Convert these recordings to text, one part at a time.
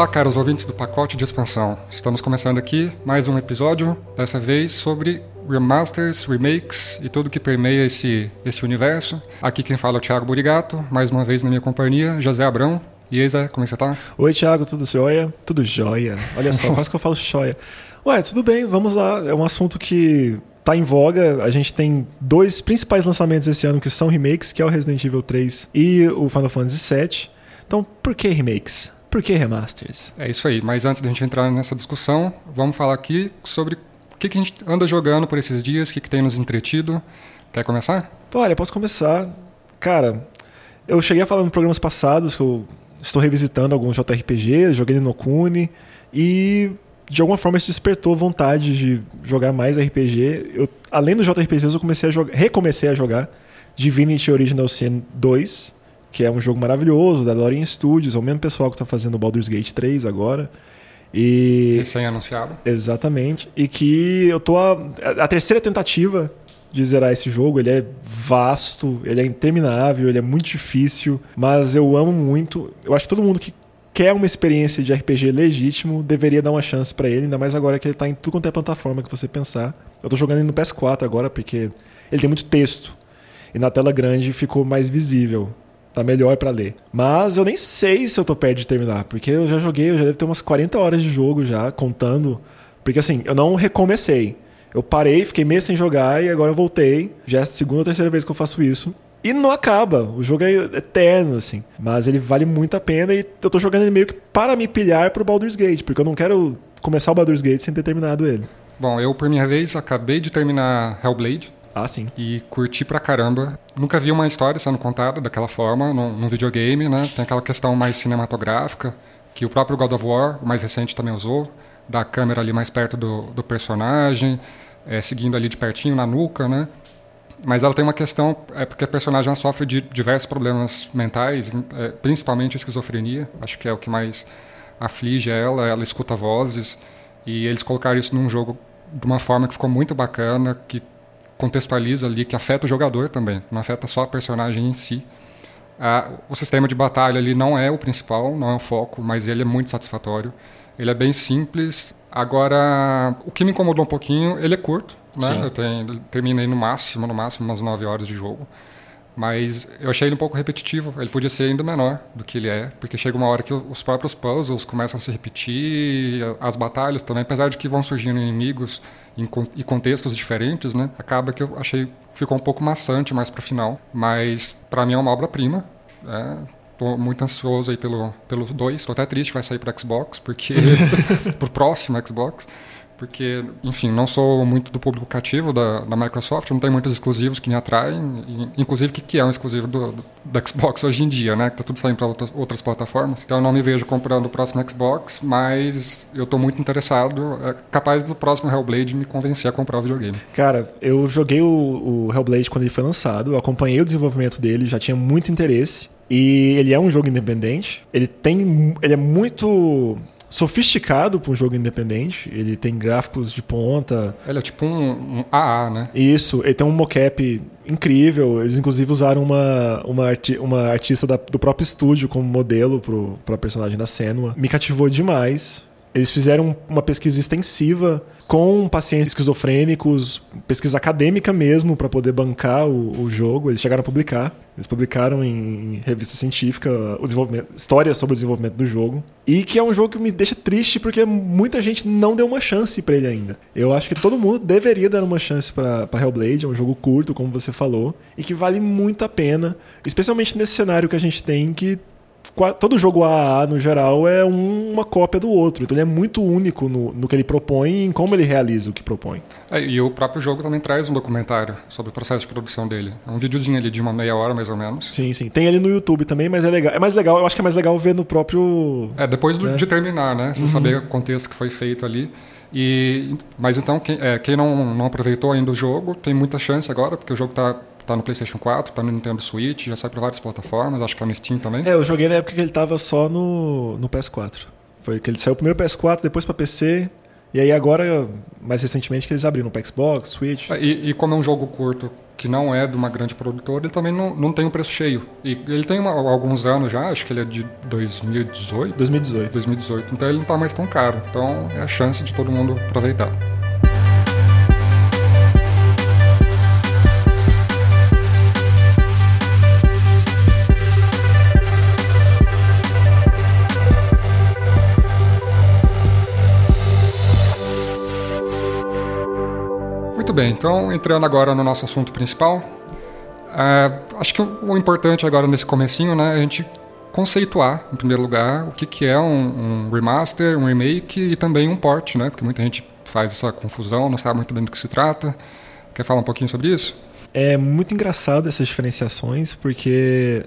Olá, caros ouvintes do pacote de expansão. Estamos começando aqui mais um episódio, dessa vez sobre remasters, remakes e tudo que permeia esse, esse universo. Aqui quem fala é o Thiago Burigato, mais uma vez na minha companhia, José Abrão. E aí, Zé, como é que você tá? Oi, Thiago, tudo jóia? Tudo jóia. Olha só, quase que eu falo jóia. Ué, tudo bem, vamos lá. É um assunto que tá em voga. A gente tem dois principais lançamentos esse ano que são remakes, que é o Resident Evil 3 e o Final Fantasy VII. Então, por que remakes? Por que remasters? É isso aí, mas antes da gente entrar nessa discussão, vamos falar aqui sobre o que, que a gente anda jogando por esses dias, o que, que tem nos entretido. Quer começar? Olha, posso começar. Cara, eu cheguei a falar em programas passados que eu estou revisitando alguns JRPGs, joguei no Kune e de alguma forma isso despertou vontade de jogar mais RPG. Eu, além dos JRPGs, eu comecei a jogar, recomecei a jogar Divinity Original Sin 2, que é um jogo maravilhoso, da Lorien Studios, é o mesmo pessoal que está fazendo o Baldur's Gate 3 agora. E recém-anunciado. Exatamente. E que eu tô a, a terceira tentativa de zerar esse jogo. Ele é vasto, ele é interminável, ele é muito difícil, mas eu amo muito. Eu acho que todo mundo que quer uma experiência de RPG legítimo deveria dar uma chance para ele, ainda mais agora que ele tá em tudo quanto é plataforma que você pensar. Eu tô jogando ele no PS4 agora porque ele tem muito texto e na tela grande ficou mais visível. Tá melhor para ler. Mas eu nem sei se eu tô perto de terminar, porque eu já joguei, eu já deve ter umas 40 horas de jogo já, contando. Porque assim, eu não recomecei. Eu parei, fiquei meio sem jogar e agora eu voltei. Já é a segunda ou terceira vez que eu faço isso. E não acaba. O jogo é eterno, assim. Mas ele vale muito a pena e eu tô jogando ele meio que para me pilhar pro Baldur's Gate, porque eu não quero começar o Baldur's Gate sem ter terminado ele. Bom, eu por minha vez acabei de terminar Hellblade. Ah, sim. E curti pra caramba. Nunca vi uma história sendo contada daquela forma num, num videogame, né? Tem aquela questão mais cinematográfica, que o próprio God of War, o mais recente, também usou, da câmera ali mais perto do, do personagem, é, seguindo ali de pertinho na nuca, né? Mas ela tem uma questão, é porque a personagem sofre de diversos problemas mentais, é, principalmente esquizofrenia, acho que é o que mais aflige ela, ela escuta vozes, e eles colocaram isso num jogo de uma forma que ficou muito bacana, que contextualiza ali, que afeta o jogador também, não afeta só a personagem em si. Ah, o sistema de batalha ali não é o principal, não é o foco, mas ele é muito satisfatório. Ele é bem simples. Agora, o que me incomodou um pouquinho, ele é curto, né? Eu tenho, terminei no máximo, no máximo umas 9 horas de jogo. Mas eu achei ele um pouco repetitivo. Ele podia ser ainda menor do que ele é, porque chega uma hora que os próprios puzzles começam a se repetir, as batalhas também, apesar de que vão surgindo inimigos e contextos diferentes, né? Acaba que eu achei ficou um pouco maçante mais pro final, mas para mim é uma obra-prima. É, tô muito ansioso aí pelo pelo 2, tô até triste que vai sair para Xbox, porque pro próximo Xbox, porque, enfim, não sou muito do público cativo da, da Microsoft, não tem muitos exclusivos que me atraem, inclusive o que, que é um exclusivo do, do, do, Xbox hoje em dia, né? Que tá tudo saindo para outras, outras plataformas. Então eu não me vejo comprando o próximo Xbox, mas eu estou muito interessado, é capaz do próximo Hellblade me convencer a comprar o videogame. Cara, eu joguei o, o Hellblade quando ele foi lançado, acompanhei o desenvolvimento dele, já tinha muito interesse. E ele é um jogo independente. Ele tem. Ele é muito sofisticado para um jogo independente. Ele tem gráficos de ponta. Ele é tipo um, um AA, né? Isso. Ele tem um mocap incrível. Eles, inclusive, usaram uma, uma, arti uma artista da, do próprio estúdio como modelo para a personagem da Senua. Me cativou demais. Eles fizeram uma pesquisa extensiva com pacientes esquizofrênicos, pesquisa acadêmica mesmo, para poder bancar o, o, jogo. Eles chegaram a publicar. Eles publicaram em, revista científica o desenvolvimento, história sobre o desenvolvimento do jogo. E que é um jogo que me deixa triste porque muita gente não deu uma chance para ele ainda. Eu acho que todo mundo deveria dar uma chance para Hellblade. É um jogo curto, como você falou, e que vale muito a pena, especialmente nesse cenário que a gente tem que todo jogo AAA, no geral, é um, uma cópia do outro. Então ele é muito único no, no que ele propõe e em como ele realiza o que propõe. É, e o próprio jogo também traz um documentário sobre o processo de produção dele. É um videozinho ali de uma meia hora, mais ou menos. Sim, sim. Tem ele no YouTube também, mas é legal. É mais legal, eu acho que é mais legal ver no próprio... É, depois do, né? de terminar, né? Você uhum. saber o contexto que foi feito ali. E, mas então, quem, é, quem não, não aproveitou ainda o jogo, tem muita chance agora, porque o jogo está tá no PlayStation 4, tá no Nintendo Switch, já sai para várias plataformas, acho que tá no Steam também. É, eu joguei na época que ele tava só no, no PS4. Foi que ele saiu primeiro PS4, depois para PC, e aí agora, mais recentemente, que eles abriram para Xbox, Switch. E, e, como é um jogo curto que não é de uma grande produtora, ele também não, não tem um preço cheio. E ele tem uma, alguns anos já, acho que ele é de 2018. 2018. 2018. Então ele não está mais tão caro. Então é a chance de todo mundo aproveitar. Muito bem, então entrando agora no nosso assunto principal, é, acho que o, importante agora nesse comecinho, né, é a gente conceituar, em primeiro lugar, o que, que é um, um, remaster, um remake e também um port, né, porque muita gente faz essa confusão, não sabe muito bem do que se trata. Quer falar um pouquinho sobre isso? É muito engraçado essas diferenciações, porque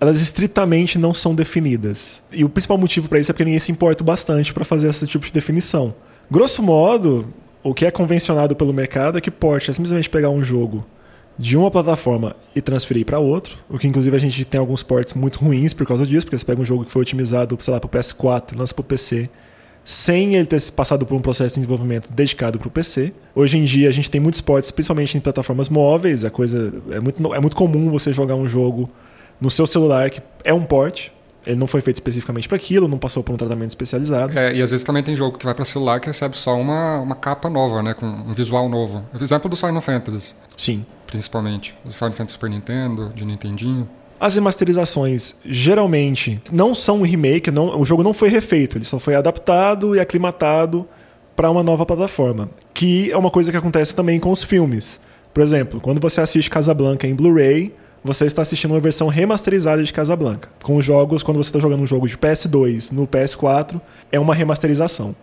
elas estritamente não são definidas. E o principal motivo para isso é porque ninguém se importa bastante para fazer esse tipo de definição. Grosso modo, o que é convencionado pelo mercado é que port é simplesmente pegar um jogo de uma plataforma e transferir para outro, o que inclusive a gente tem alguns ports muito ruins por causa disso, porque você pega um jogo que foi otimizado, sei lá, para o PS4, lança para o PC, sem ele ter passado por um processo de desenvolvimento dedicado para o PC. Hoje em dia a gente tem muitos ports, principalmente em plataformas móveis, a coisa é muito, é muito comum você jogar um jogo no seu celular que é um port, ele não foi feito especificamente para aquilo, não passou por um tratamento especializado. É, e às vezes também tem jogo que vai para celular que recebe só uma, uma capa nova, né, com um visual novo. Exemplo do Final Fantasy. Sim. Principalmente. O Final Fantasy Super Nintendo, de Nintendinho. As remasterizações geralmente não são um remake, não, o jogo não foi refeito, ele só foi adaptado e aclimatado para uma nova plataforma, que é uma coisa que acontece também com os filmes. Por exemplo, quando você assiste Casablanca em Blu-ray, você está assistindo uma versão remasterizada de Casablanca. Com os jogos, quando você está jogando um jogo de PS2 no PS4, é uma remasterização.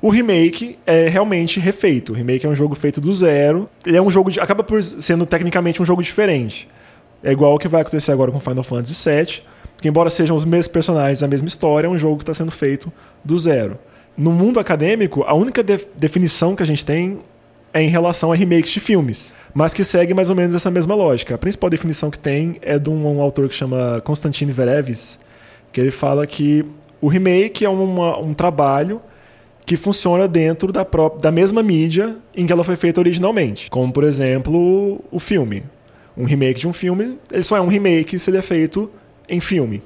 O remake é realmente refeito. O remake é um jogo feito do zero. Ele é um jogo de, acaba por sendo tecnicamente um jogo diferente. É igual o que vai acontecer agora com Final Fantasy VII, que embora sejam os mesmos personagens, a mesma história, é um jogo que está sendo feito do zero. No mundo acadêmico, a única de definição que a gente tem em relação a remakes de filmes mas que segue mais ou menos essa mesma lógica. A principal definição que tem é de um, um autor que chama Konstantin Verevis, que ele fala que o remake é uma, um trabalho que funciona dentro da, própria, da mesma mídia em que ela foi feita originalmente. Como, por exemplo, o filme. Um remake de um filme, ele só é um remake se ele é feito em filme.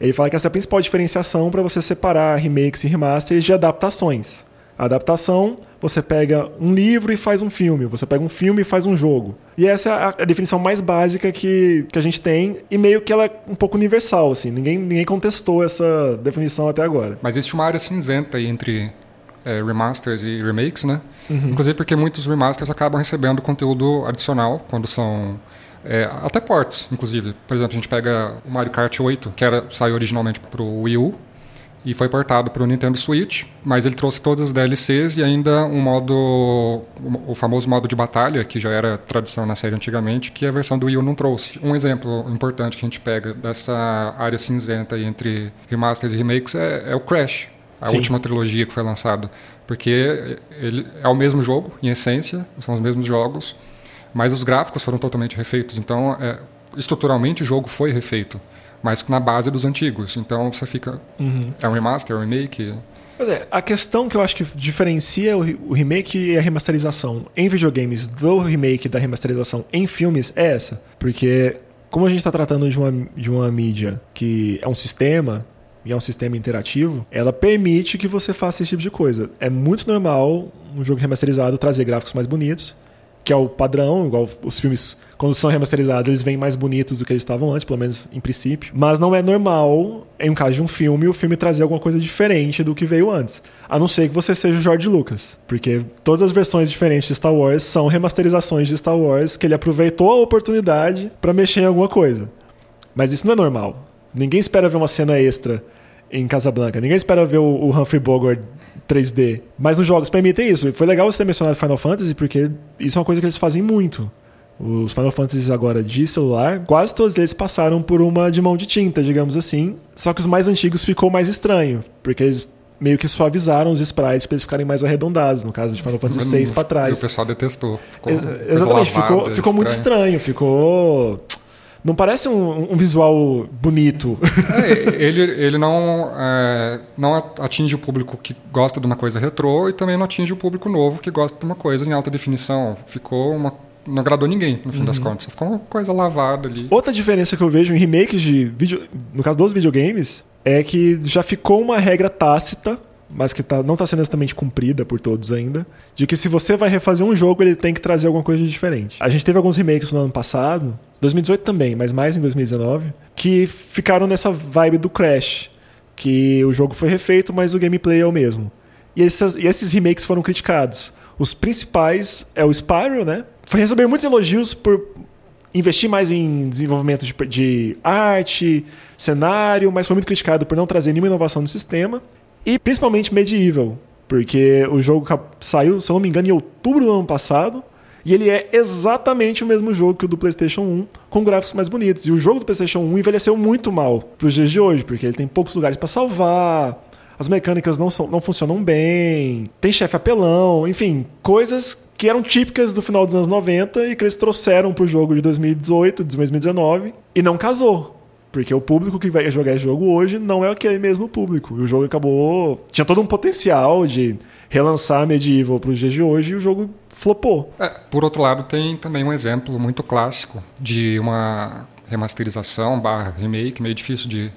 Ele fala que essa é a principal diferenciação para você separar remakes e remasters de adaptações. A adaptação, você pega um livro e faz um filme, você pega um filme e faz um jogo. E essa é a, a definição mais básica que, que a gente tem e meio que ela é um pouco universal, assim. Ninguém, ninguém contestou essa definição até agora. Mas existe uma área cinzenta aí entre é, remasters e remakes, né? Uhum. Inclusive porque muitos remasters acabam recebendo conteúdo adicional quando são é, até ports, inclusive. Por exemplo, a gente pega o Mario Kart 8, que era, saiu originalmente para o Wii U, e foi portado para o Nintendo Switch, mas ele trouxe todas as DLCs e ainda um modo, o famoso modo de batalha, que já era tradição na série antigamente, que a versão do Wii U não trouxe. Um exemplo importante que a gente pega dessa área cinzenta entre remasters e remakes é, é o Crash, a Sim. última trilogia que foi lançada, porque ele é o mesmo jogo, em essência, são os mesmos jogos, mas os gráficos foram totalmente refeitos, então é, estruturalmente o jogo foi refeito mas na base dos antigos. Então você fica. Uhum. É um remaster, é um remake. Pois é, a questão que eu acho que diferencia o remake e a remasterização em videogames do remake da remasterização em filmes é essa. Porque, como a gente está tratando de uma, de uma mídia que é um sistema, e é um sistema interativo, ela permite que você faça esse tipo de coisa. É muito normal um jogo remasterizado trazer gráficos mais bonitos, que é o padrão, igual os filmes, quando são remasterizados, eles vêm mais bonitos do que eles estavam antes, pelo menos em princípio. Mas não é normal, em um caso de um filme, o filme trazer alguma coisa diferente do que veio antes. A não ser que você seja o George Lucas. Porque todas as versões diferentes de Star Wars são remasterizações de Star Wars que ele aproveitou a oportunidade para mexer em alguma coisa. Mas isso não é normal. Ninguém espera ver uma cena extra em Casablanca. Ninguém espera ver o, Humphrey Bogart 3D. Mas nos jogos permitem isso. Foi legal você ter mencionado Final Fantasy, porque isso é uma coisa que eles fazem muito. Os Final Fantasies agora de celular, quase todos eles passaram por uma de mão de tinta, digamos assim. Só que os mais antigos ficou mais estranho, porque eles meio que suavizaram os sprites para eles ficarem mais arredondados, no caso de Final Fantasy VI para trás. E o pessoal detestou. Ficou Ex exatamente, lavada, ficou, ficou muito estranho, ficou não parece um, um visual bonito. É, ele, ele não, é, não atinge o público que gosta de uma coisa retrô e também não atinge o público novo que gosta de uma coisa em alta definição. Ficou uma, não agradou ninguém, no fim uhum. das contas. Ficou uma coisa lavada ali. Outra diferença que eu vejo em remakes de vídeo, no caso dos videogames, é que já ficou uma regra tácita, mas que tá, não está sendo exatamente cumprida por todos ainda, de que se você vai refazer um jogo, ele tem que trazer alguma coisa de diferente. A gente teve alguns remakes no ano passado, 2018 também, mas mais em 2019, que ficaram nessa vibe do Crash, que o jogo foi refeito, mas o gameplay é o mesmo. E, essas, e esses remakes foram criticados. Os principais é o Spyro, né? Foi receber muitos elogios por investir mais em desenvolvimento de, de arte, cenário, mas foi muito criticado por não trazer nenhuma inovação no sistema. E principalmente Medieval, porque o jogo saiu, se eu não me engano, em outubro do ano passado. E ele é exatamente o mesmo jogo que o do PlayStation 1, com gráficos mais bonitos. E o jogo do PlayStation 1 envelheceu muito mal para os dias de hoje, porque ele tem poucos lugares para salvar, as mecânicas não, são, não funcionam bem, tem chefe apelão, enfim, coisas que eram típicas do final dos anos 90 e que eles trouxeram para o jogo de 2018, de 2019, e não casou. Porque o público que vai jogar esse jogo hoje não é aquele mesmo público. E o jogo acabou. Tinha todo um potencial de relançar Medieval para os dias de hoje e o jogo flopou. É, por outro lado, tem também um exemplo muito clássico de uma remasterização barra remake, meio difícil de.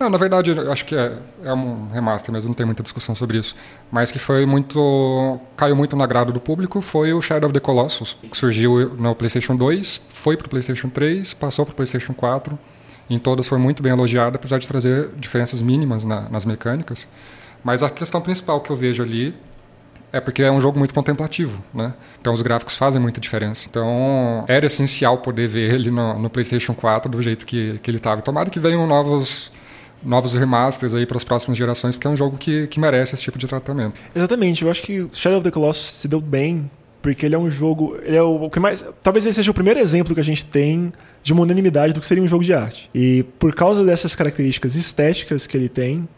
Não, na verdade, eu acho que é, é um remaster, mas não tem muita discussão sobre isso. Mas que foi muito. caiu muito no agrado do público foi o Shadow of the Colossus, que surgiu no PlayStation 2, foi para o PlayStation 3, passou para o PlayStation 4. Em todas foi muito bem elogiado, apesar de trazer diferenças mínimas na, nas mecânicas. Mas a questão principal que eu vejo ali é porque é um jogo muito contemplativo, né? Então os gráficos fazem muita diferença. Então era essencial poder ver ele no, no PlayStation 4 do jeito que, que ele estava. Tomara que venham novos novos remasters aí para as próximas gerações, porque é um jogo que, que merece esse tipo de tratamento. Exatamente, eu acho que Shadow of the Colossus se deu bem, porque ele é um jogo, ele é o, que mais, talvez ele seja o primeiro exemplo que a gente tem de uma unanimidade do que seria um jogo de arte. E por causa dessas características estéticas que ele tem,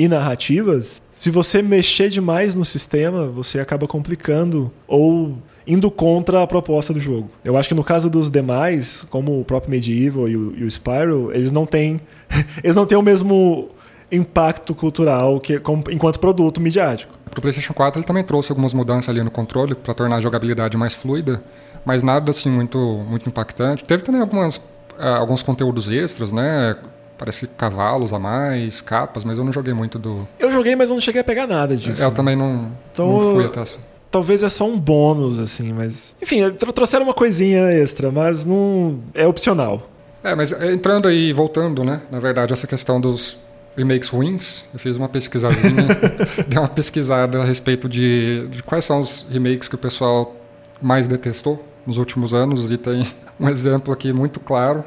e narrativas, se você mexer demais no sistema, você acaba complicando ou indo contra a proposta do jogo. Eu acho que no caso dos demais, como o próprio Medieval e o, e o Spyro, eles não têm eles não têm o mesmo impacto cultural que como, enquanto produto midiático. Para o PlayStation 4 ele também trouxe algumas mudanças ali no controle para tornar a jogabilidade mais fluida, mas nada assim muito muito impactante. Teve também algumas uh, alguns conteúdos extras, né? Parece que cavalos a mais, capas, mas eu não joguei muito do. Eu joguei, mas eu não cheguei a pegar nada disso. Eu também não, então, não fui até essa. Talvez é só um bônus, assim, mas. Enfim, trouxeram uma coisinha extra, mas não. É opcional. É, mas entrando aí, voltando, né? Na verdade, essa questão dos remakes ruins, eu fiz uma pesquisadinha, dei uma pesquisada a respeito de, de quais são os remakes que o pessoal mais detestou nos últimos anos, e tem um exemplo aqui muito claro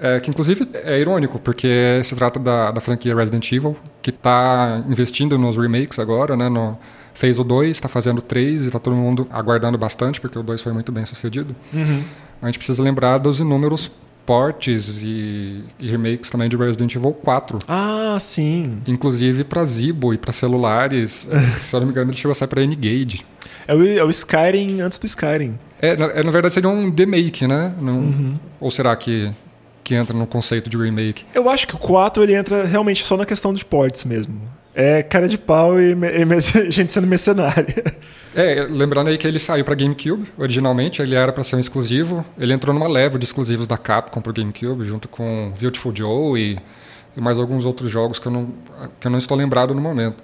é, que inclusive é irônico, porque se trata da, da franquia Resident Evil, que está investindo nos remakes agora, né? No, fez o 2, está fazendo o 3 e está todo mundo aguardando bastante, porque o 2 foi muito bem sucedido. Uhum. A gente precisa lembrar dos inúmeros portes e, e, remakes também de Resident Evil 4. Ah, sim. Inclusive para Zibo e para celulares. se eu não me engano, ele chegou a sair para N-Gage. É o, é o Skyrim antes do Skyrim. É, na, é, na verdade seria um remake, né? uhum. Ou será que que entra no conceito de remake. Eu acho que o 4 ele entra realmente só na questão de ports mesmo. É cara de pau e, e gente sendo mercenária. É, lembrando aí que ele saiu para GameCube originalmente, ele era para ser um exclusivo. Ele entrou numa leva de exclusivos da Capcom para o GameCube, junto com Beautiful Joe e, e mais alguns outros jogos que eu, não, que eu não estou lembrado no momento.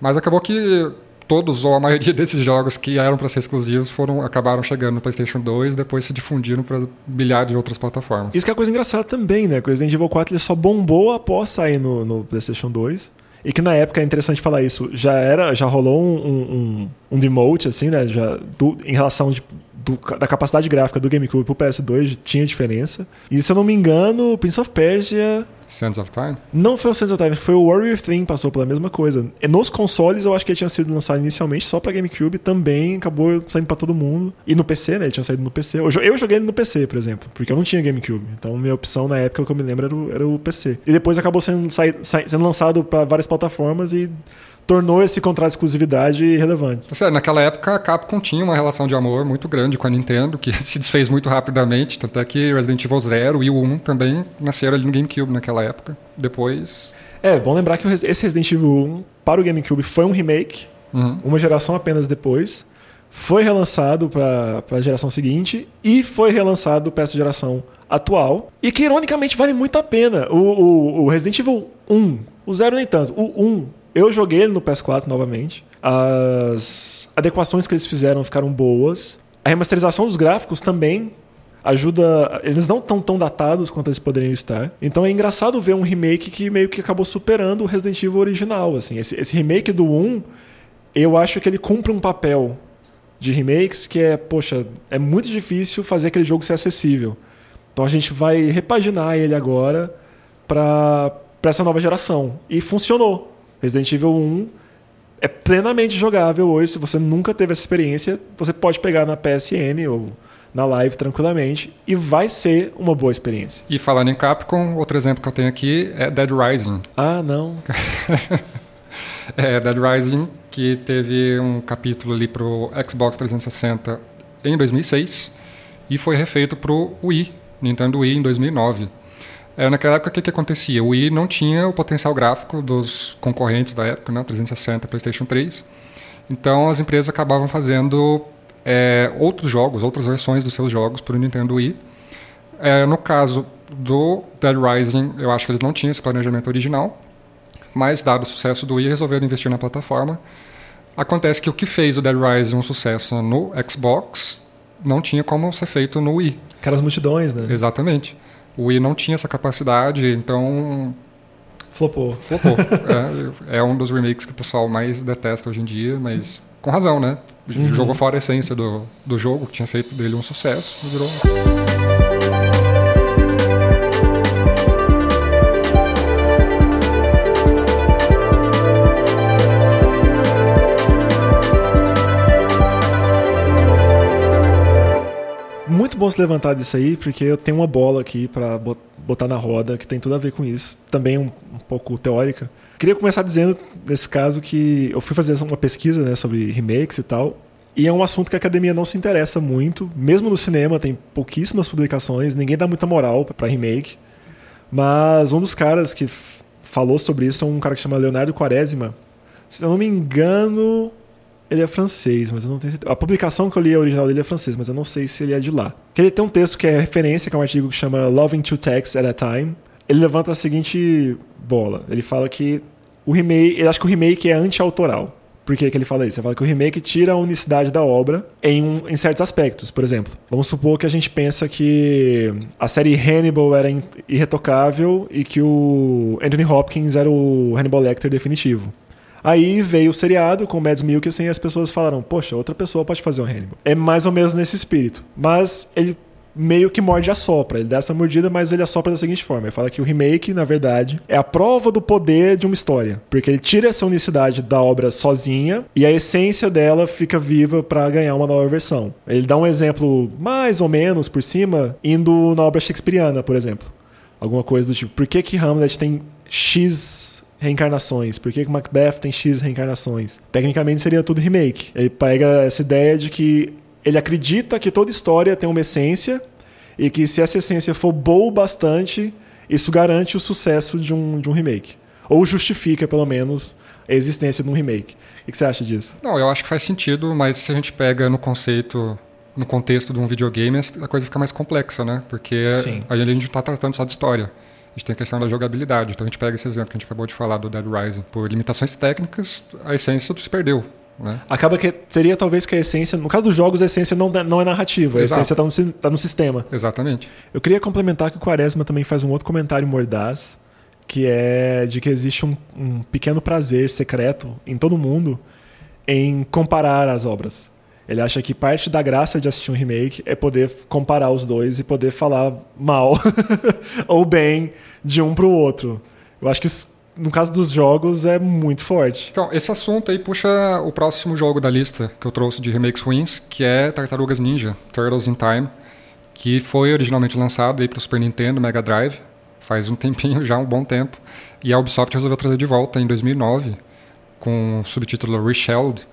Mas acabou que todos ou a maioria desses jogos que eram para ser exclusivos foram acabaram chegando no PlayStation 2 depois se difundiram para milhares de outras plataformas. Isso que é coisa engraçada também, né? Que o Resident Evil 4 ele só bombou após sair no, no PlayStation 2. E que na época é interessante falar isso, já era, já rolou um, um, um demote, assim, né? Já, do, em relação de, do, da capacidade gráfica do GameCube pro PS2 tinha diferença. E se eu não me engano, Prince of Persia Sands of Time? Não foi o Sands of Time, foi o Warrior Thing passou pela mesma coisa. E nos consoles eu acho que ele tinha sido lançado inicialmente só pra GameCube, também acabou saindo pra todo mundo. E no PC, né? Ele tinha saído no PC. Eu, eu joguei ele no PC, por exemplo, porque eu não tinha GameCube. Então minha opção na época que eu me lembro era o, era o PC. E depois acabou sendo, sendo lançado para várias plataformas e tornou esse contrato de exclusividade relevante. Seja, naquela época a Capcom tinha uma relação de amor muito grande com a Nintendo, que se desfez muito rapidamente, tanto é que Resident Evil 0 e o 1 também nasceram ali no GameCube naquela época. Depois... É, bom lembrar que esse Resident Evil 1 para o GameCube foi um remake, uhum. uma geração apenas depois. foi relançado para a geração seguinte e foi relançado para essa geração atual. E que, ironicamente, vale muito a pena. O, o, o Resident Evil 1, o 0 nem tanto, o 1, eu joguei ele no PS4 novamente. As adequações que eles fizeram ficaram boas. A remasterização dos gráficos também ajuda. Eles não estão tão datados quanto eles poderiam estar. Então é engraçado ver um remake que meio que acabou superando o Resident Evil original. Assim. Esse, esse remake do 1, eu acho que ele cumpre um papel de remakes que é, poxa, é muito difícil fazer aquele jogo ser acessível. Então a gente vai repaginar ele agora para essa nova geração. E funcionou. Resident Evil 1 é plenamente jogável hoje. Se você nunca teve essa experiência, você pode pegar na PSN ou na live tranquilamente e vai ser uma boa experiência. E falando em Capcom, outro exemplo que eu tenho aqui é Dead Rising. Ah, não. é, Dead Rising, que teve um capítulo ali pro Xbox 360 em 2006 e foi refeito pro Wii, Nintendo Wii em 2009. É, naquela época, o que, que acontecia? O Wii não tinha o potencial gráfico dos concorrentes da época, né? 360 PlayStation 3. Então, as empresas acabavam fazendo é, outros jogos, outras versões dos seus jogos para o Nintendo Wii. É, no caso do Dead Rising, eu acho que eles não tinham esse planejamento original, mas dado o sucesso do Wii, resolveram investir na plataforma. Acontece que o que fez o Dead Rising um sucesso no Xbox não tinha como ser feito no Wii. Aquelas multidões, né? Exatamente. O Wii não tinha essa capacidade, então Flopou. Flopou. é, é, um dos remakes que o pessoal mais detesta hoje em dia, mas com razão, né? Uhum. Jogou fora a essência do, do jogo, que tinha feito dele um sucesso, virou. Bom se levantar disso aí, porque eu tenho uma bola aqui para botar na roda que tem tudo a ver com isso. Também um, um, pouco teórica. Queria começar dizendo, nesse caso, que eu fui fazer uma pesquisa né, sobre remakes e tal. E é um assunto que a academia não se interessa muito. Mesmo no cinema, tem pouquíssimas publicações, ninguém dá muita moral para remake. Mas um dos caras que falou sobre isso é um cara que chama Leonardo Quaresma. Se eu não me engano, ele é francês, mas eu não tenho certeza. A publicação que eu li, a original dele é francês, mas eu não sei se ele é de lá. Ele tem um texto que é referência, que é um artigo que chama Loving Two Texts at a Time. Ele levanta a seguinte bola. Ele fala que o remake, ele acha que o remake é anti-autoral. Por que, que ele fala isso? Ele fala que o remake tira a unicidade da obra em, um, em certos aspectos. Por exemplo, vamos supor que a gente pensa que a série Hannibal era irretocável e que o Anthony Hopkins era o Hannibal Lecter definitivo. Aí veio o seriado com o Mads Mikkelsen e as pessoas falaram, poxa, outra pessoa pode fazer o Hannibal. É mais ou menos nesse espírito. Mas ele meio que morde a sopra. Ele dá essa mordida, mas ele assopra da seguinte forma: ele fala que o remake, na verdade, é a prova do poder de uma história. Porque ele tira essa unicidade da obra sozinha e a essência dela fica viva para ganhar uma nova versão. Ele dá um exemplo mais ou menos por cima, indo na obra shakespeariana, por exemplo. Alguma coisa do tipo: por que, que Hamlet tem X reencarnações? Por que, que Macbeth tem X reencarnações? Tecnicamente seria tudo remake. Ele pega essa ideia de que ele acredita que toda história tem uma essência e que se essa essência for boa bastante, isso garante o sucesso de um, de um remake. Ou justifica, pelo menos, a existência de um remake. O que você acha disso? Não, eu acho que faz sentido, mas se a gente pega no conceito, no contexto de um videogame, a coisa fica mais complexa, né? Porque Sim. a gente não está tratando só de história. A gente tem a questão da jogabilidade. Então a gente pega esse exemplo que a gente acabou de falar do Dead Rising. Por limitações técnicas, a essência se perdeu. Né? Acaba que seria talvez que a essência, no caso dos jogos, a essência não, não é narrativa, a Exato. essência está no, tá no sistema. Exatamente. Eu queria complementar que o Quaresma também faz um outro comentário mordaz, que é de que existe um, um pequeno prazer secreto em todo mundo em comparar as obras. Ele acha que parte da graça de assistir um remake é poder comparar os dois e poder falar mal ou bem de um para o outro. Eu acho que no caso dos jogos é muito forte. Então, esse assunto aí puxa o próximo jogo da lista que eu trouxe de remakes ruins, que é Tartarugas Ninja, Turtles in Time, que foi originalmente lançado aí para o Super Nintendo, Mega Drive, faz um tempinho já, um bom tempo, e a Ubisoft resolveu trazer de volta em 2009 com o subtítulo Reshelled.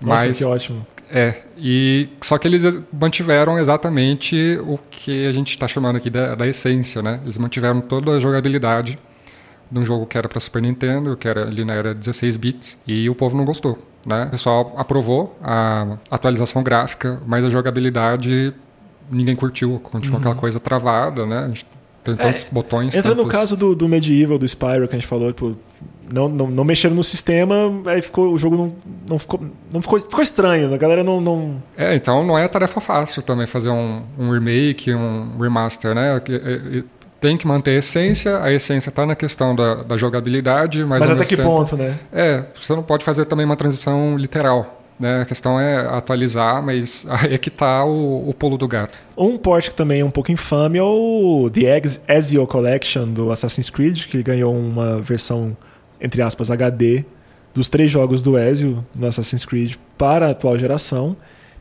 Nossa, Mas, que ótimo. É, e só que eles mantiveram exatamente o que a gente está chamando aqui da, da, essência, né? Eles mantiveram toda a jogabilidade de um jogo que era para Super Nintendo, que era ali na era 16 bits, e o povo não gostou. né? O pessoal aprovou a atualização gráfica, mas a jogabilidade ninguém curtiu, continuou uhum. aquela coisa travada, né? A gente tantos é, botões. Entra tantos... no caso do, do Medieval, do Spyro, que a gente falou, tipo, não, não, não mexeram no sistema, aí ficou, o jogo não, não, ficou, não ficou, ficou estranho, a galera não, não. É, então não é tarefa fácil também fazer um, um remake, um remaster, né? Tem que manter a essência, a essência está na questão da, da jogabilidade, mas. Mas até que tempo, ponto, né? É, você não pode fazer também uma transição literal. Né? A questão é atualizar, mas aí é que está o, o pulo do gato. Um port que também é um pouco infame é o The Ezio Collection do Assassin's Creed, que ganhou uma versão, entre aspas, HD dos três jogos do Ezio no Assassin's Creed para a atual geração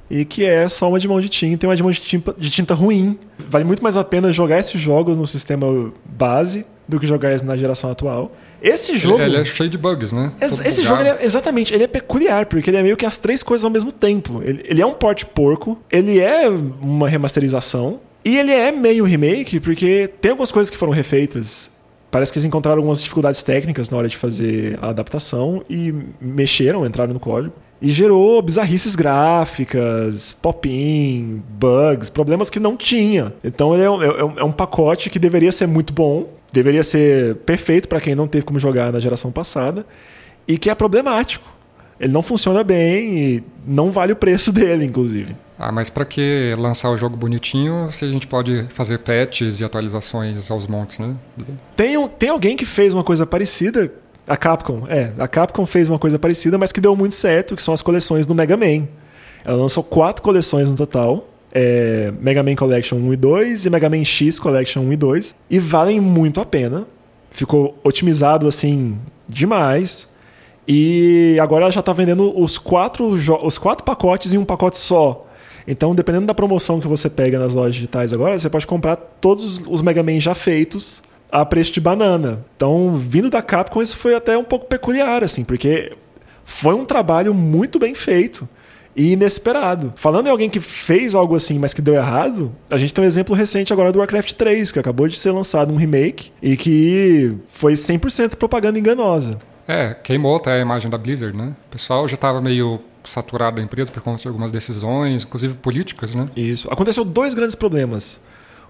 e que é só uma de mão de tinta uma de mão de tinta, de tinta ruim. Vale muito mais a pena jogar esses jogos no sistema base do que jogar na geração atual. Esse jogo. Ele, ele é cheio de bugs, né? Esse, esse jogo, é, exatamente, ele é peculiar, porque ele é meio que as três coisas ao mesmo tempo. Ele, ele é um port porco, ele é uma remasterização, e ele é meio remake, porque tem algumas coisas que foram refeitas. Parece que eles encontraram algumas dificuldades técnicas na hora de fazer a adaptação e mexeram, entraram no código. E gerou bizarrices gráficas, pop-in, bugs, problemas que não tinha. Então ele é um, é um, é um pacote que deveria ser muito bom, deveria ser perfeito para quem não teve como jogar na geração passada e que é problemático. Ele não funciona bem e não vale o preço dele, inclusive. Ah, mas para que lançar o jogo bonitinho se a gente pode fazer patches e atualizações aos montes, né? Tem, tem alguém que fez uma coisa parecida, a Capcom, é. A Capcom fez uma coisa parecida, mas que deu muito certo, que são as coleções do Mega Man. Ela lançou quatro coleções no total é, Mega Man Collection 1 e 2 e Mega Man X Collection 1 e 2 e valem muito a pena. Ficou otimizado assim demais. E agora ela já está vendendo os quatro, os quatro pacotes em um pacote só. Então, dependendo da promoção que você pega nas lojas digitais agora, você pode comprar todos os Mega Man já feitos a preço de banana. Então, vindo da Capcom, isso foi até um pouco peculiar, assim, porque foi um trabalho muito bem feito e inesperado. Falando em alguém que fez algo assim, mas que deu errado, a gente tem um exemplo recente agora do Warcraft 3, que acabou de ser lançado um remake e que foi 100% propaganda enganosa. É, queimou até a imagem da Blizzard, né? O pessoal já estava meio saturado da empresa por conta de algumas decisões, inclusive políticas, né? Isso. Aconteceu dois grandes problemas.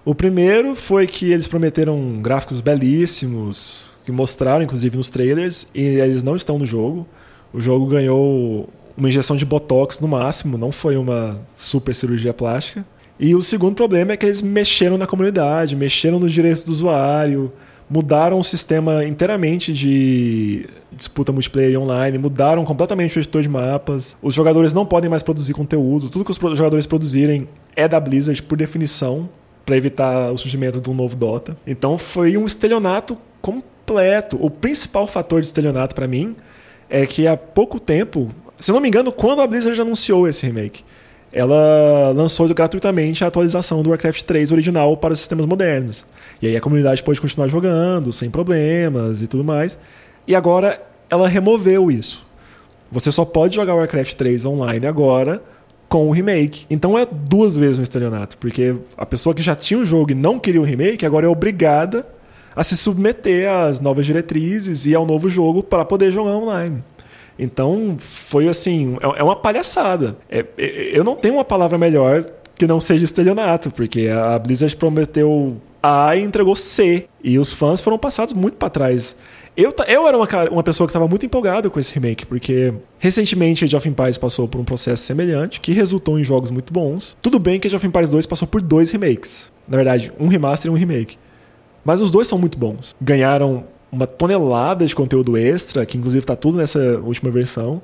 O primeiro foi que eles prometeram gráficos belíssimos, que mostraram inclusive nos trailers, e eles não estão no jogo. O jogo ganhou uma injeção de botox no máximo, não foi uma super cirurgia plástica. E o segundo problema é que eles mexeram na comunidade, mexeram nos direitos do usuário, mudaram o sistema inteiramente de disputa multiplayer online, mudaram completamente o editor de mapas. Os jogadores não podem mais produzir conteúdo, tudo que os jogadores produzirem é da Blizzard por definição, para evitar o surgimento de um novo Dota. Então foi um estelionato completo. O principal fator de estelionato para mim é que há pouco tempo se não me engano, quando a Blizzard anunciou esse remake, ela lançou gratuitamente a atualização do Warcraft 3 original para os sistemas modernos. E aí a comunidade pôde continuar jogando sem problemas e tudo mais. E agora ela removeu isso. Você só pode jogar Warcraft 3 online agora com o remake. Então é duas vezes um estelionato, porque a pessoa que já tinha o jogo e não queria o remake agora é obrigada a se submeter às novas diretrizes e ao novo jogo para poder jogar online. Então, foi assim, é, é uma palhaçada. É, é, eu não tenho uma palavra melhor que não seja estelionato, porque a Blizzard prometeu A e entregou C. E os fãs foram passados muito para trás. Eu, eu era uma, uma pessoa que estava muito empolgado com esse remake, porque recentemente Age of Empires passou por um processo semelhante, que resultou em jogos muito bons. Tudo bem que Age of Empires 2 passou por dois remakes. Na verdade, um remaster e um remake. Mas os dois são muito bons. Ganharam uma tonelada de conteúdo extra, que inclusive está tudo nessa última versão.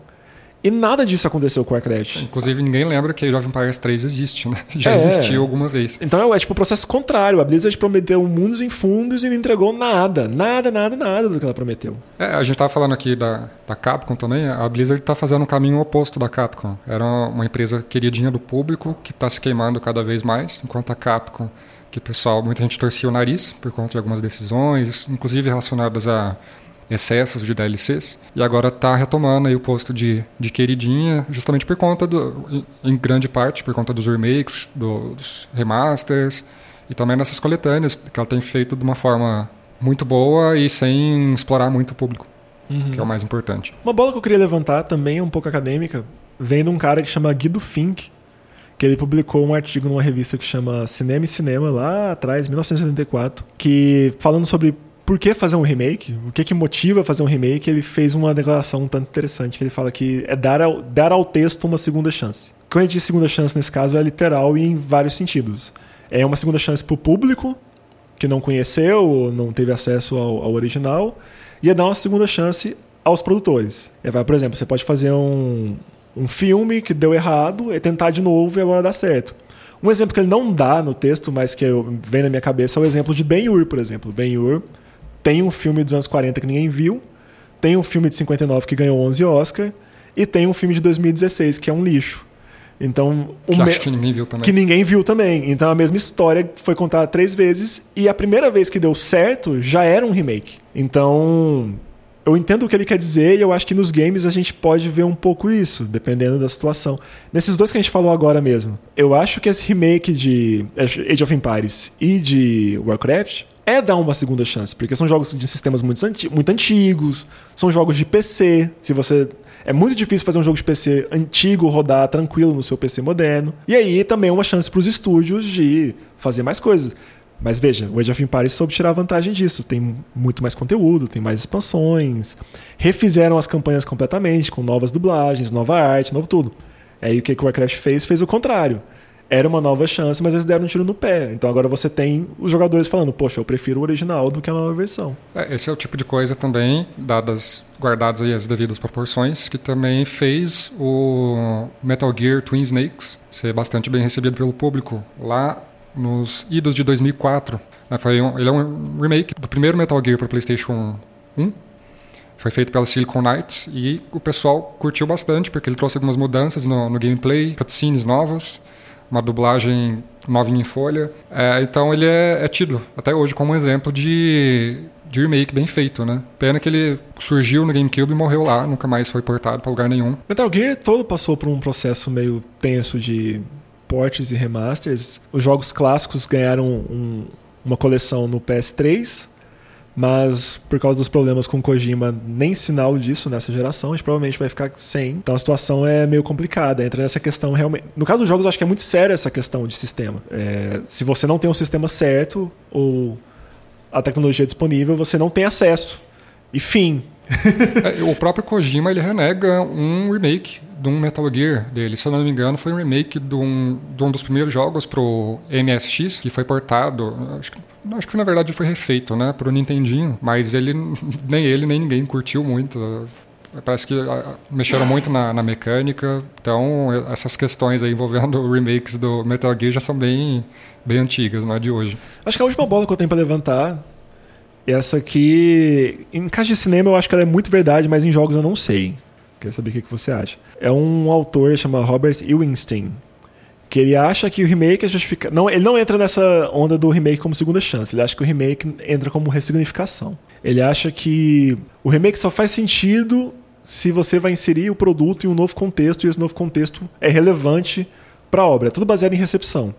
E nada disso aconteceu com o Warcraft. Inclusive, ninguém lembra que Age of Empires 3 existe, né? Já é. existiu alguma vez. Então é, tipo o processo contrário. A Blizzard prometeu mundos em fundos e não entregou nada. Nada, nada, nada do que ela prometeu. É, a gente tava falando aqui da, da Capcom também. A Blizzard está fazendo um caminho oposto da Capcom. Era uma empresa queridinha do público que está se queimando cada vez mais, enquanto a Capcom que o pessoal, muita gente torcia o nariz por conta de algumas decisões, inclusive relacionadas a excessos de DLCs, e agora está retomando aí o posto de, de queridinha, justamente por conta, do, em grande parte, por conta dos remakes, do, dos remasters, e também dessas coletâneas, que ela tem feito de uma forma muito boa e sem explorar muito o público. uhum. que é o mais importante. Uma bola que eu queria levantar também um pouco acadêmica, vem de um cara que chama Guido Fink, que ele publicou um artigo numa revista que chama Cinema e Cinema, lá atrás, 1974, que falando sobre por que fazer um remake, o que, que motiva fazer um remake, ele fez uma declaração um tanto interessante, que ele fala que é dar ao, dar ao texto uma segunda chance. Quando a gente diz segunda chance nesse caso é literal e em vários sentidos. É uma segunda chance para o público, que não conheceu ou não teve acesso ao, ao, original, e é dar uma segunda chance aos produtores. É, por exemplo, você pode fazer um, um filme que deu errado e tentar de novo e agora dá certo. Um exemplo que ele não dá no texto, mas que vem na minha cabeça, é o exemplo de Ben-Hur, por exemplo. Ben-Hur tem um filme dos anos 40 que ninguém viu, tem um filme de 59 que ganhou 11 Oscar e tem um filme de 2016 que é um lixo. Então, que, me... que ninguém viu também. Que ninguém viu também. Então a mesma história foi contada três vezes e a primeira vez que deu certo já era um remake. Então, eu entendo o que ele quer dizer e eu acho que nos games a gente pode ver um pouco isso, dependendo da situação. Nesses dois que a gente falou agora mesmo, eu acho que esse remake de Age of Empires e de Warcraft é dar uma segunda chance, porque são jogos de sistemas muito, anti muito antigos, são jogos de PC. Se você é muito difícil fazer um jogo de PC antigo rodar tranquilo no seu PC moderno. E aí também é uma chance para os estúdios de fazer mais coisas. Mas veja, o Age of Empires soube tirar vantagem disso. Tem muito mais conteúdo, tem mais expansões. Refizeram as campanhas completamente, com novas dublagens, nova arte, novo tudo. Aí o que o Warcraft fez? Fez o contrário era uma nova chance, mas eles deram um tiro no pé. Então agora você tem os jogadores falando, poxa, eu prefiro o original do que a nova versão. É, esse é o tipo de coisa também, dadas guardadas aí as devidas proporções, que também fez o Metal Gear Twin Snakes ser bastante bem recebido pelo público lá nos idos de 2004. É, foi um, ele é um remake do primeiro Metal Gear para PlayStation 1. Foi feito pela Silicon Knights e o pessoal curtiu bastante porque ele trouxe algumas mudanças no, no gameplay, cutscenes novas uma dublagem novinha em folha. É, então ele é, é, tido até hoje como um exemplo de, de remake bem feito, né? Pena que ele surgiu no GameCube e morreu lá, nunca mais foi portado para lugar nenhum. Metal Gear todo passou por um processo meio tenso de portes e remasters. Os jogos clássicos ganharam um, uma coleção no PS3, mas por causa dos problemas com Kojima, nem sinal disso nessa geração, a gente provavelmente vai ficar sem. Então a situação é meio complicada. Entra nessa questão realmente. No caso dos jogos, eu acho que é muito séria essa questão de sistema. É, se você não tem um sistema certo ou a tecnologia disponível, você não tem acesso. E fim. É, o próprio Kojima ele renega um remake de um Metal Gear dele. Se eu não me engano, foi um remake de um, de um dos primeiros jogos pro MSX, que foi portado. Acho que, acho que na verdade foi refeito, né? Pro Nintendinho. Mas ele, nem ele, nem ninguém curtiu muito. Parece que ah, mexeram muito na, na, mecânica. Então, essas questões envolvendo remakes do Metal Gear já são bem, bem antigas, não é de hoje. Acho que a última bola que eu tenho para levantar essa aqui, em caixa de cinema eu acho que ela é muito verdade, mas em jogos eu não sei. Queria saber o que você acha. É um autor chamado Robert Ewingstein, que ele acha que o remake é justificado. Não, ele não entra nessa onda do remake como segunda chance. Ele acha que o remake entra como ressignificação. Ele acha que o remake só faz sentido se você vai inserir o produto em um novo contexto e esse novo contexto é relevante para a obra. É tudo baseado em recepção.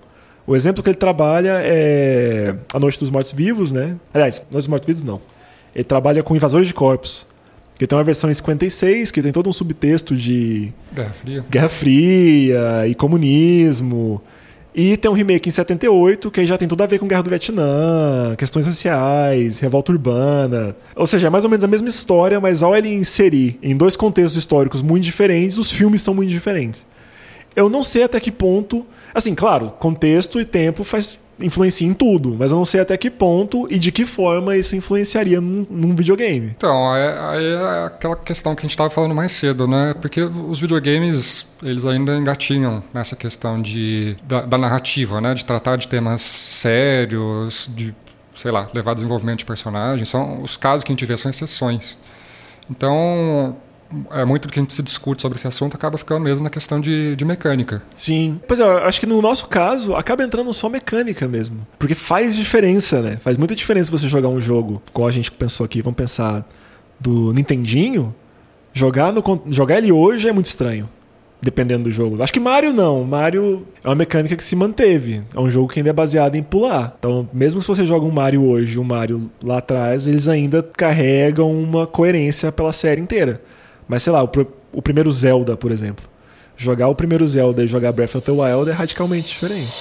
O exemplo que ele trabalha é A Noite dos Mortos Vivos, né? Aliás, Noite dos Mortos Vivos não. Ele trabalha com Invasores de Corpos. Que tem uma versão em 56, que tem todo um subtexto de Guerra Fria, Guerra Fria e comunismo. E tem um remake em 78, que já tem tudo a ver com Guerra do Vietnã, questões raciais, revolta urbana. Ou seja, é mais ou menos a mesma história, mas ao ele inserir em dois contextos históricos muito diferentes, os filmes são muito diferentes. Eu não sei até que ponto. Assim, claro, contexto e tempo faz influencia em tudo, mas eu não sei até que ponto e de que forma isso influenciaria num, num videogame. Então, aí é, é, aquela questão que a gente estava falando mais cedo, né? Porque os videogames, eles ainda engatinham nessa questão de, da, da narrativa, né? De tratar de temas sérios, de, sei lá, levar desenvolvimento de personagens. São, os casos que a gente vê são exceções. Então, é, muito do que a gente se discute sobre esse assunto acaba ficando mesmo na questão de, de mecânica. Sim. Pois é, acho que no nosso caso acaba entrando só mecânica mesmo. Porque faz diferença, né? Faz muita diferença você jogar um jogo, como a gente pensou aqui, vamos pensar do Nintendinho. Jogar, no, jogar ele hoje é muito estranho. dependendo do jogo. Acho que Mario não. Mario é uma mecânica que se manteve. É um jogo que ainda é baseado em pular. Então, mesmo se você joga um Mario hoje e um Mario lá atrás, eles ainda carregam uma coerência pela série inteira. Mas sei lá, o, o primeiro Zelda, por exemplo. Jogar o primeiro Zelda e jogar Breath of the Wild é radicalmente diferente.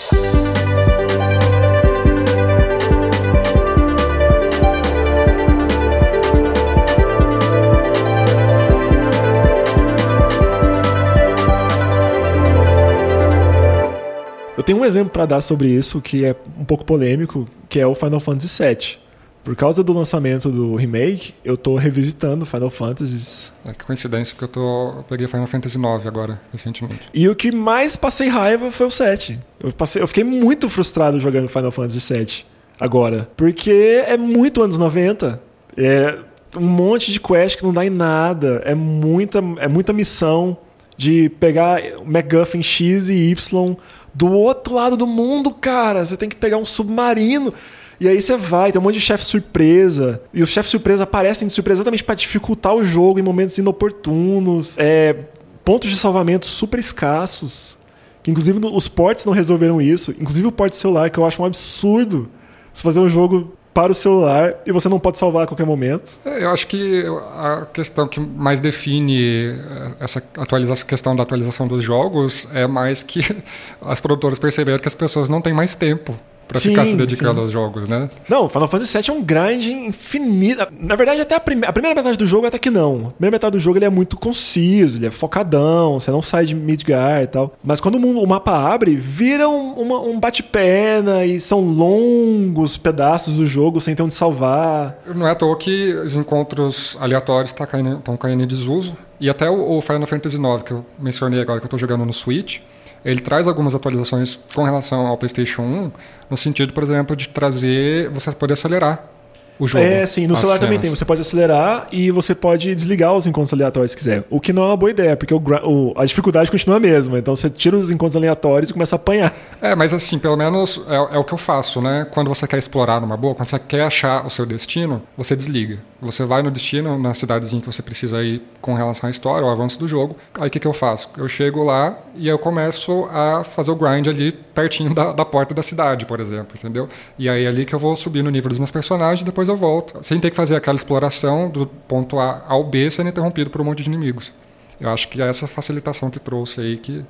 Eu tenho um exemplo para dar sobre isso que é um pouco polêmico, que é o Final Fantasy VII. Por causa do lançamento do remake, eu tô revisitando Final Fantasy. É, que coincidência, porque eu, tô, eu peguei Final Fantasy IX agora, recentemente. E o que mais passei raiva foi o 7. Eu, passei, eu fiquei muito frustrado jogando Final Fantasy VII agora. Porque é muito anos 90. É um monte de quest que não dá em nada. É muita, é muita missão de pegar MacGuffin X e Y do outro lado do mundo, cara. Você tem que pegar um submarino. E aí você vai, tem um monte de chefe surpresa. E os chefes surpresa aparecem de surpresa exatamente para dificultar o jogo em momentos inoportunos. É, pontos de salvamento super escassos. Que inclusive os ports não resolveram isso. Inclusive o port celular, que eu acho um absurdo. Você fazer um jogo para o celular e você não pode salvar a qualquer momento. É, eu acho que a questão que mais define eh, essa atualização, questão da atualização dos jogos é mais que as produtoras perceberam que as pessoas não têm mais tempo para ficar se dedicando sim. aos jogos, né? Não, Final Fantasy VII é um grind infinito. Na verdade, até a, prime a, primeira metade do jogo até que não. A primeira metade do jogo ele é muito conciso, ele é focadão, você não sai de Midgar e tal. Mas quando o, mundo, o mapa abre, vira um, uma, um bate-perna e são longos pedaços do jogo sem ter onde salvar. Não é à toa que os encontros aleatórios estão tá caindo, caindo em desuso. E até o, o Final Fantasy IX, que eu mencionei agora, que eu estou jogando no Switch, ele traz algumas atualizações com relação ao PlayStation 1, no sentido, por exemplo, de trazer você poder acelerar o jogo. É, sim, no celular cenas. também tem. Você pode acelerar e você pode desligar os encontros aleatórios se quiser. O que não é uma boa ideia, porque o, o, a dificuldade continua a mesma. Então você tira os encontros aleatórios e começa a apanhar. É, mas assim, pelo menos é, é o que eu faço, né? Quando você quer explorar numa boa, quando você quer achar o seu destino, você desliga. Você vai no destino, na cidadezinha que você precisa ir com relação à história, ao avanço do jogo. Aí o que, que eu faço? Eu chego lá e eu começo a fazer o grind ali pertinho da, da porta da cidade, por exemplo, entendeu? E aí é ali que eu vou subir no nível dos meus personagens e depois eu volto. Sem ter que fazer aquela exploração do ponto A ao B sendo interrompido por um monte de inimigos. Eu acho que é essa facilitação que trouxe aí que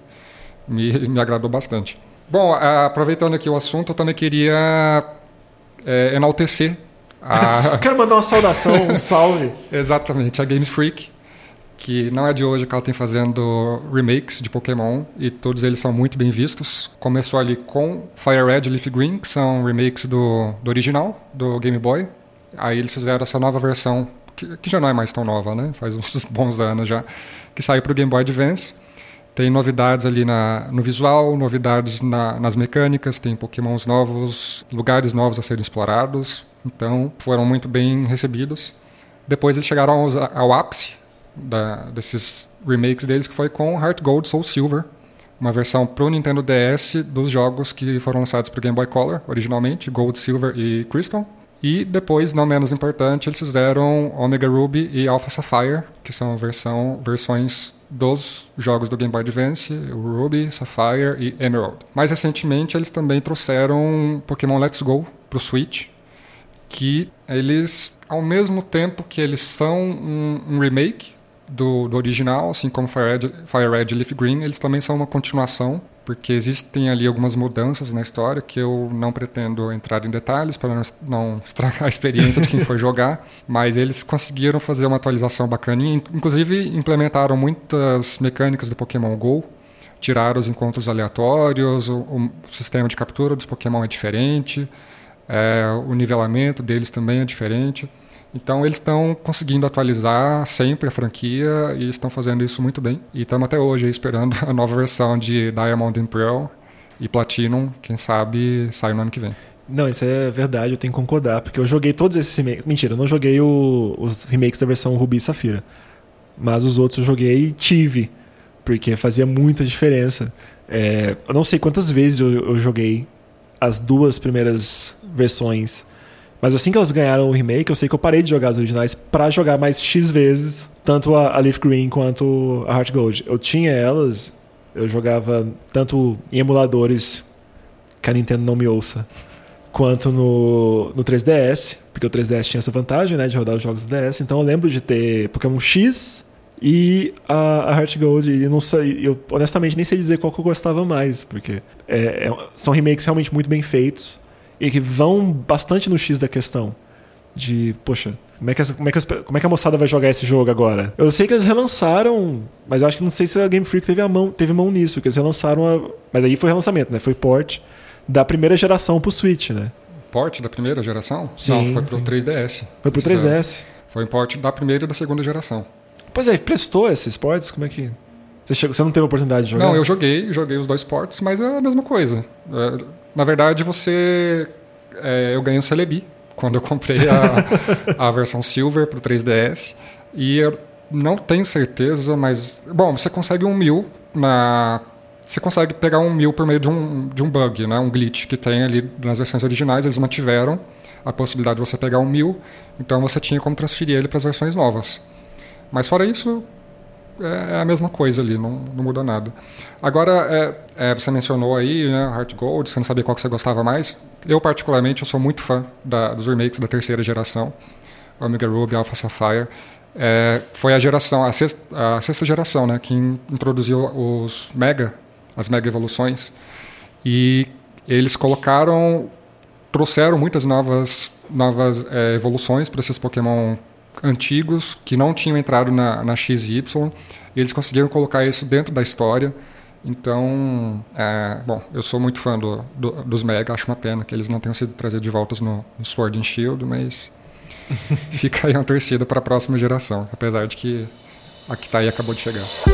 me, me agradou bastante. Bom, aproveitando aqui o assunto, eu também queria é, enaltecer a... Quero mandar uma saudação, um salve. Exatamente, a Game Freak, que não é de hoje que ela tem fazendo remakes de Pokémon e todos eles são muito bem vistos. Começou ali com Fire Red e Leaf Green, que são remakes do, do original, do Game Boy. Aí eles fizeram essa nova versão, que, que já não é mais tão nova, né? Faz uns bons anos já, que saiu para o Game Boy Advance. Tem novidades ali na, no visual, novidades na, nas mecânicas, tem pokémons novos, lugares novos a serem explorados. Então, foram muito bem recebidos. Depois eles chegaram ao, ao ápice da, desses remakes deles, que foi com Heart Gold Soul Silver, uma versão para o Nintendo DS dos jogos que foram lançados para o Game Boy Color, originalmente, Gold, Silver e Crystal. E depois, não menos importante, eles fizeram Omega Ruby e Alpha Sapphire, que são versão, versões dos jogos do Game Boy Advance, o Ruby, Sapphire e Emerald. Mais recentemente, eles também trouxeram Pokémon Let's Go para o Switch, que eles, ao mesmo tempo que eles são um, um remake do, do, original, assim como Fire Red, Fire Red e Leaf Green, eles também são uma continuação, porque existem ali algumas mudanças na história que eu não pretendo entrar em detalhes para não, estragar a experiência de quem for jogar, mas eles conseguiram fazer uma atualização bacaninha, inclusive implementaram muitas mecânicas do Pokémon GO, tiraram os encontros aleatórios, o, o sistema de captura dos Pokémon é diferente, é, o nivelamento deles também é diferente. Então eles estão conseguindo atualizar sempre a franquia e estão fazendo isso muito bem. E estamos até hoje esperando a nova versão de Diamond and Pearl e Platinum, quem sabe sai no ano que vem. Não, isso é verdade, eu tenho que concordar, porque eu joguei todos esses remakes. Mentira, eu não joguei o, os remakes da versão Ruby e Safira. Mas os outros eu joguei e tive, porque fazia muita diferença. É, eu não sei quantas vezes eu, eu joguei as duas primeiras versões. Mas assim que elas ganharam o remake, eu sei que eu parei de jogar as originais para jogar mais X vezes, tanto a, a Leaf Green quanto a Heart Gold. Eu tinha elas Eu jogava tanto em emuladores que a Nintendo não me ouça, quanto no, no 3DS, porque o 3DS tinha essa vantagem, né, de rodar os jogos do DS. Então eu lembro de ter Pokémon X e a, a Heart Gold. E não sei, eu honestamente nem sei dizer qual que eu gostava mais, porque é, é, são remakes realmente muito bem feitos e que vão bastante no X da questão. De, poxa, como é, que essa, como, é que as, como é que a moçada vai jogar esse jogo agora? Eu sei que eles relançaram, mas eu acho que não sei se a Game Freak teve, a mão, teve mão nisso, que eles relançaram a, Mas aí foi relançamento, né? Foi port da primeira geração pro Switch, né? Port da primeira geração? Sim, não, foi pro sim. 3DS. Foi pro Fizeram. 3DS. Foi um port da primeira e da segunda geração. Pois é, prestou esses ports? Como é que. Você, chegou, você não teve a oportunidade de jogar? Não, eu joguei, joguei os dois ports, mas é a mesma coisa. É, na verdade, você. é, eu ganhei um Celebi quando eu comprei a, a versão Silver pro 3DS. E eu não tenho certeza, mas. Bom, você consegue um mil na. Você consegue pegar um mil por meio de um, de um bug, né? um glitch que tem ali nas versões originais. Eles mantiveram a possibilidade de você pegar um mil, então você tinha como transferir ele para as versões novas. Mas fora isso, é a mesma coisa ali, não, não muda nada. Agora, é, é, você mencionou aí, né, Heart Gold, você não sabia qual que você gostava mais. Eu, particularmente, eu sou muito fã da, dos remakes da terceira geração, Omega Ruby, Alpha Sapphire. É, foi a geração, a sexta, a sexta geração, né, que in- introduziu os Mega, as Mega Evoluções. E eles colocaram, trouxeram muitas novas, novas é, evoluções para esses Pokémon antigos que não tinham entrado na, na XY. E eles conseguiram colocar isso dentro da história. Então, é, bom, eu sou muito fã do, do- dos Mega, acho uma pena que eles não tenham sido trazidos de volta no, no Sword and Shield, mas fica aí uma torcida para a próxima geração, apesar de que a que tá aí acabou de chegar.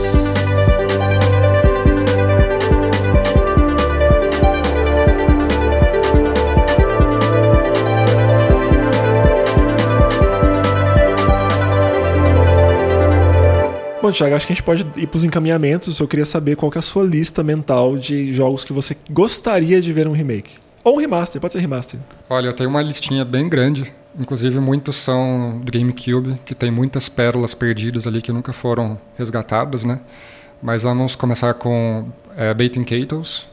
Bom, Thiago, acho que a gente pode ir pros encaminhamentos. Eu queria saber qual que é a sua lista mental de jogos que você gostaria de ver um remake. Ou um remaster, pode ser remaster. Olha, eu tenho uma listinha bem grande. Inclusive, muitos são do GameCube, que tem muitas pérolas perdidas ali que nunca foram resgatadas, né? Mas vamos começar com é, Baiting Catos,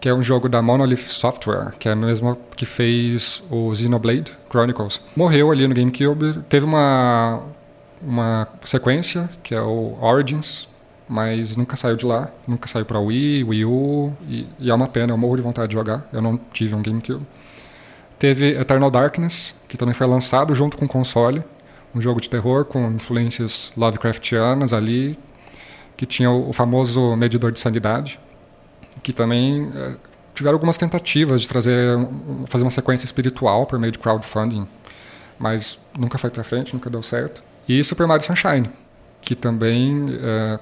que é um jogo da Monolith Software, que é a mesma que fez o Xenoblade Chronicles. Morreu ali no GameCube, teve uma, uma sequência, que é o Origins, mas nunca saiu de lá, nunca saiu para Wii, Wii U, e, e é uma pena, eu morro de vontade de jogar, eu não tive um GameCube. Teve Eternal Darkness, que também foi lançado junto com o console, um jogo de terror com influências Lovecraftianas ali, que tinha o, o famoso medidor de sanidade, que também eh, tiveram algumas tentativas de trazer fazer uma sequência espiritual por meio de crowdfunding, mas nunca foi para frente, nunca deu certo. E Super Mario Sunshine, que também eh,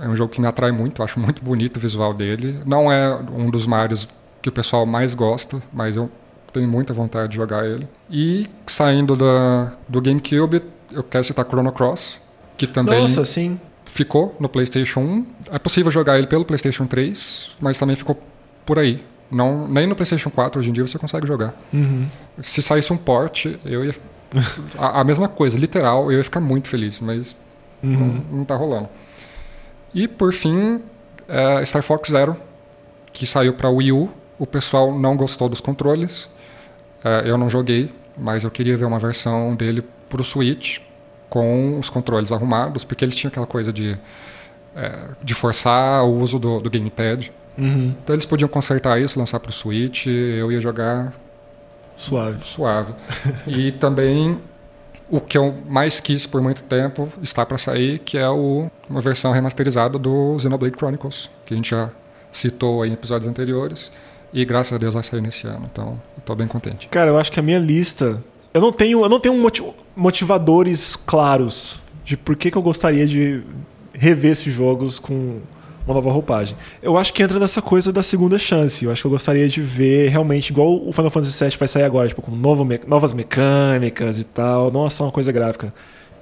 é um jogo que me atrai muito, acho muito bonito o visual dele. Não é um dos Marios que o pessoal mais gosta, mas eu tenho muita vontade de jogar ele. E saindo da, do GameCube, eu quero citar Chrono Cross, que também Nossa, sim. ficou no PlayStation 1. É possível jogar ele pelo PlayStation 3, mas também ficou por aí. Não, nem no PlayStation 4 hoje em dia você consegue jogar. Uhum. Se saísse um port, eu ia. A, a mesma coisa, literal, eu ia ficar muito feliz, mas Uhum. não, não tá rolando. E por fim, é, Star Fox Zero, que saiu para Wii U. O pessoal não gostou dos controles. É, eu não joguei, mas eu queria ver uma versão dele pro Switch com os controles arrumados, porque eles tinham aquela coisa de, é, de forçar o uso do, do gamepad. Uhum. Então eles podiam consertar isso, lançar pro Switch, eu ia jogar Suave. suave. e também o que eu mais quis por muito tempo está para sair, que é o, uma versão remasterizada do Xenoblade Chronicles, que a gente já citou em episódios anteriores. E graças a Deus vai sair nesse ano, então tô bem contente. Cara, eu acho que a minha lista. Eu não tenho, eu não tenho moti- motivadores claros de por que, que eu gostaria de rever esses jogos com uma nova roupagem. Eu acho que entra nessa coisa da segunda chance. Eu acho que eu gostaria de ver realmente, igual o Final Fantasy VII vai sair agora, tipo, com novo me- novas mecânicas e tal, não é só uma coisa gráfica.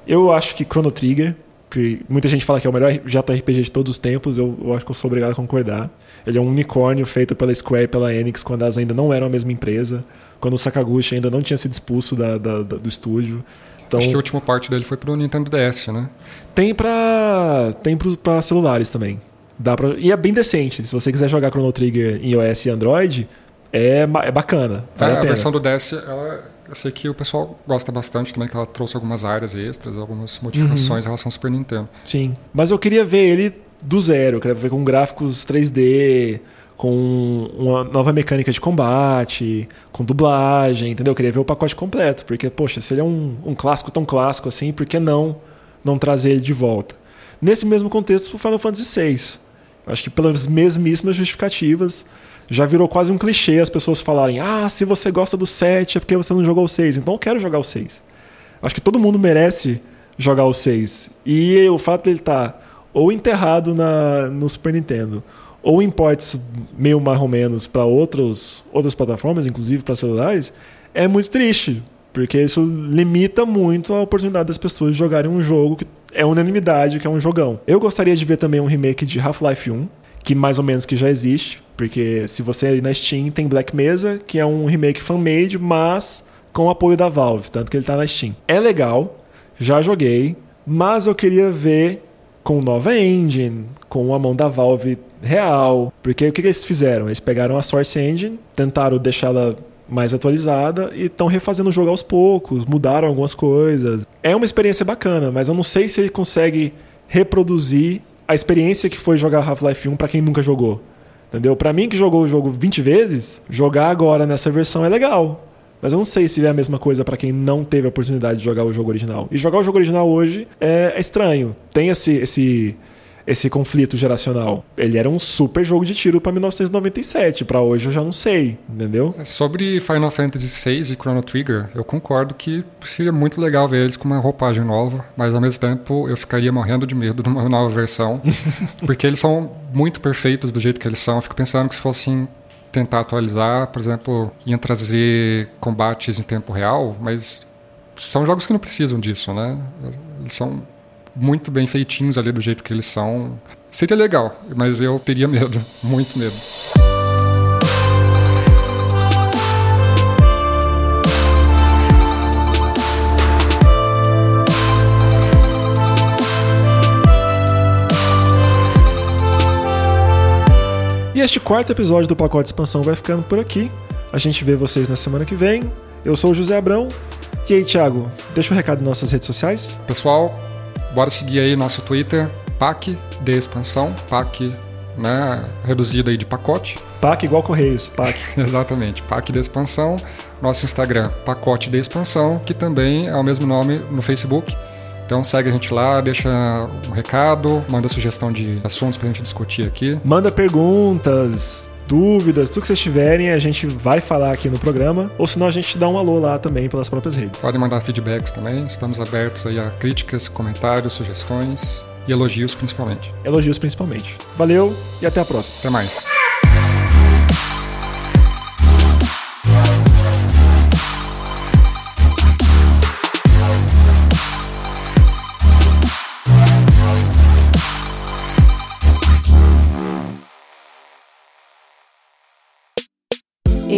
Eu acho que Chrono Trigger, que muita gente fala que é o melhor JRPG de todos os tempos, eu, eu acho que eu sou obrigado a concordar. Ele é um unicórnio feito pela Square e pela Enix quando elas ainda não eram a mesma empresa, quando o Sakaguchi ainda não tinha sido expulso da- da- da- do estúdio. Então, Acho que o último parte dele foi pro Nintendo DS, né? tem pra. tem pra celulares também. Dá pra... E é bem decente. Se você quiser jogar Chrono Trigger em iOS e Android, é, é bacana. Vale É, a, a versão do DS, ela, eu sei que o pessoal gosta bastante também, que ela trouxe algumas áreas extras, algumas modificações em relação ao Super Nintendo. Sim. Mas eu queria ver ele do zero. Eu queria ver com gráficos 3D, com uma nova mecânica de combate, com dublagem, entendeu? Eu queria ver o pacote completo. Porque, poxa, se ele é um, um clássico tão clássico assim, por que não, não trazer ele de volta? Nesse mesmo contexto, o Final Fantasy VI. Acho que pelas mesmíssimas justificativas, já virou quase um clichê as pessoas falarem: ah, se você gosta do 7 é porque você não jogou o 6. Então eu quero jogar o 6. Acho que todo mundo merece jogar o 6. E o fato dele estar ou enterrado na, no Super Nintendo, ou em ports meio mais ou menos para outras plataformas, inclusive para celulares, é muito triste. Porque isso limita muito a oportunidade das pessoas jogarem um jogo que é unanimidade, que é um jogão. Eu gostaria de ver também um remake de Half-Life 1, que mais ou menos que já existe, porque se você ir na Steam tem Black Mesa, que é um remake fan-made, mas com o apoio da Valve, tanto que ele tá na Steam. É legal, já joguei, mas eu queria ver com nova engine, com a mão da Valve real, porque o que, que eles fizeram? Eles pegaram a Source Engine, tentaram deixá-la mais atualizada e estão refazendo o jogo aos poucos, mudaram algumas coisas. É uma experiência bacana, mas eu não sei se ele consegue reproduzir a experiência que foi jogar Half-Life 1 para quem nunca jogou. Entendeu? Para mim que jogou o jogo 20 vezes, jogar agora nessa versão é legal. Mas eu não sei se é a mesma coisa para quem não teve a oportunidade de jogar o jogo original. E jogar o jogo original hoje é, é estranho. Tem esse, esse, esse conflito geracional. Ele era um super jogo de tiro para 1997. Para hoje eu já não sei, entendeu? Sobre Final Fantasy VI e Chrono Trigger, eu concordo que seria muito legal ver eles com uma roupagem nova, mas ao mesmo tempo eu ficaria morrendo de medo de uma nova versão, porque eles são muito perfeitos do jeito que eles são. Eu fico pensando que se fossem tentar atualizar, por exemplo, iam trazer combates em tempo real, mas são jogos que não precisam disso, né? Eles são muito bem feitinhos ali do jeito que eles são. Seria legal, mas eu teria medo, muito medo. E este quarto episódio do Pacote de Expansão vai ficando por aqui. A gente vê vocês na semana que vem. Eu sou o José Abrão. E aí, Thiago, deixa o um recado nas nossas redes sociais. Pessoal, bora seguir aí nosso Twitter, PAC de expansão, PAC né, reduzido aí de pacote. PAC igual Correios, PAC. Exatamente, PAC de expansão. Nosso Instagram, Pacote de Expansão, que também é o mesmo nome no Facebook. Então segue a gente lá, deixa um recado, manda sugestão de assuntos pra gente discutir aqui. Manda perguntas, dúvidas, tudo que vocês tiverem, a gente vai falar aqui no programa. Ou senão a gente dá um alô lá também pelas próprias redes. Podem mandar feedbacks também, estamos abertos aí a críticas, comentários, sugestões e elogios principalmente. Elogios principalmente. Valeu e até a próxima. Até mais.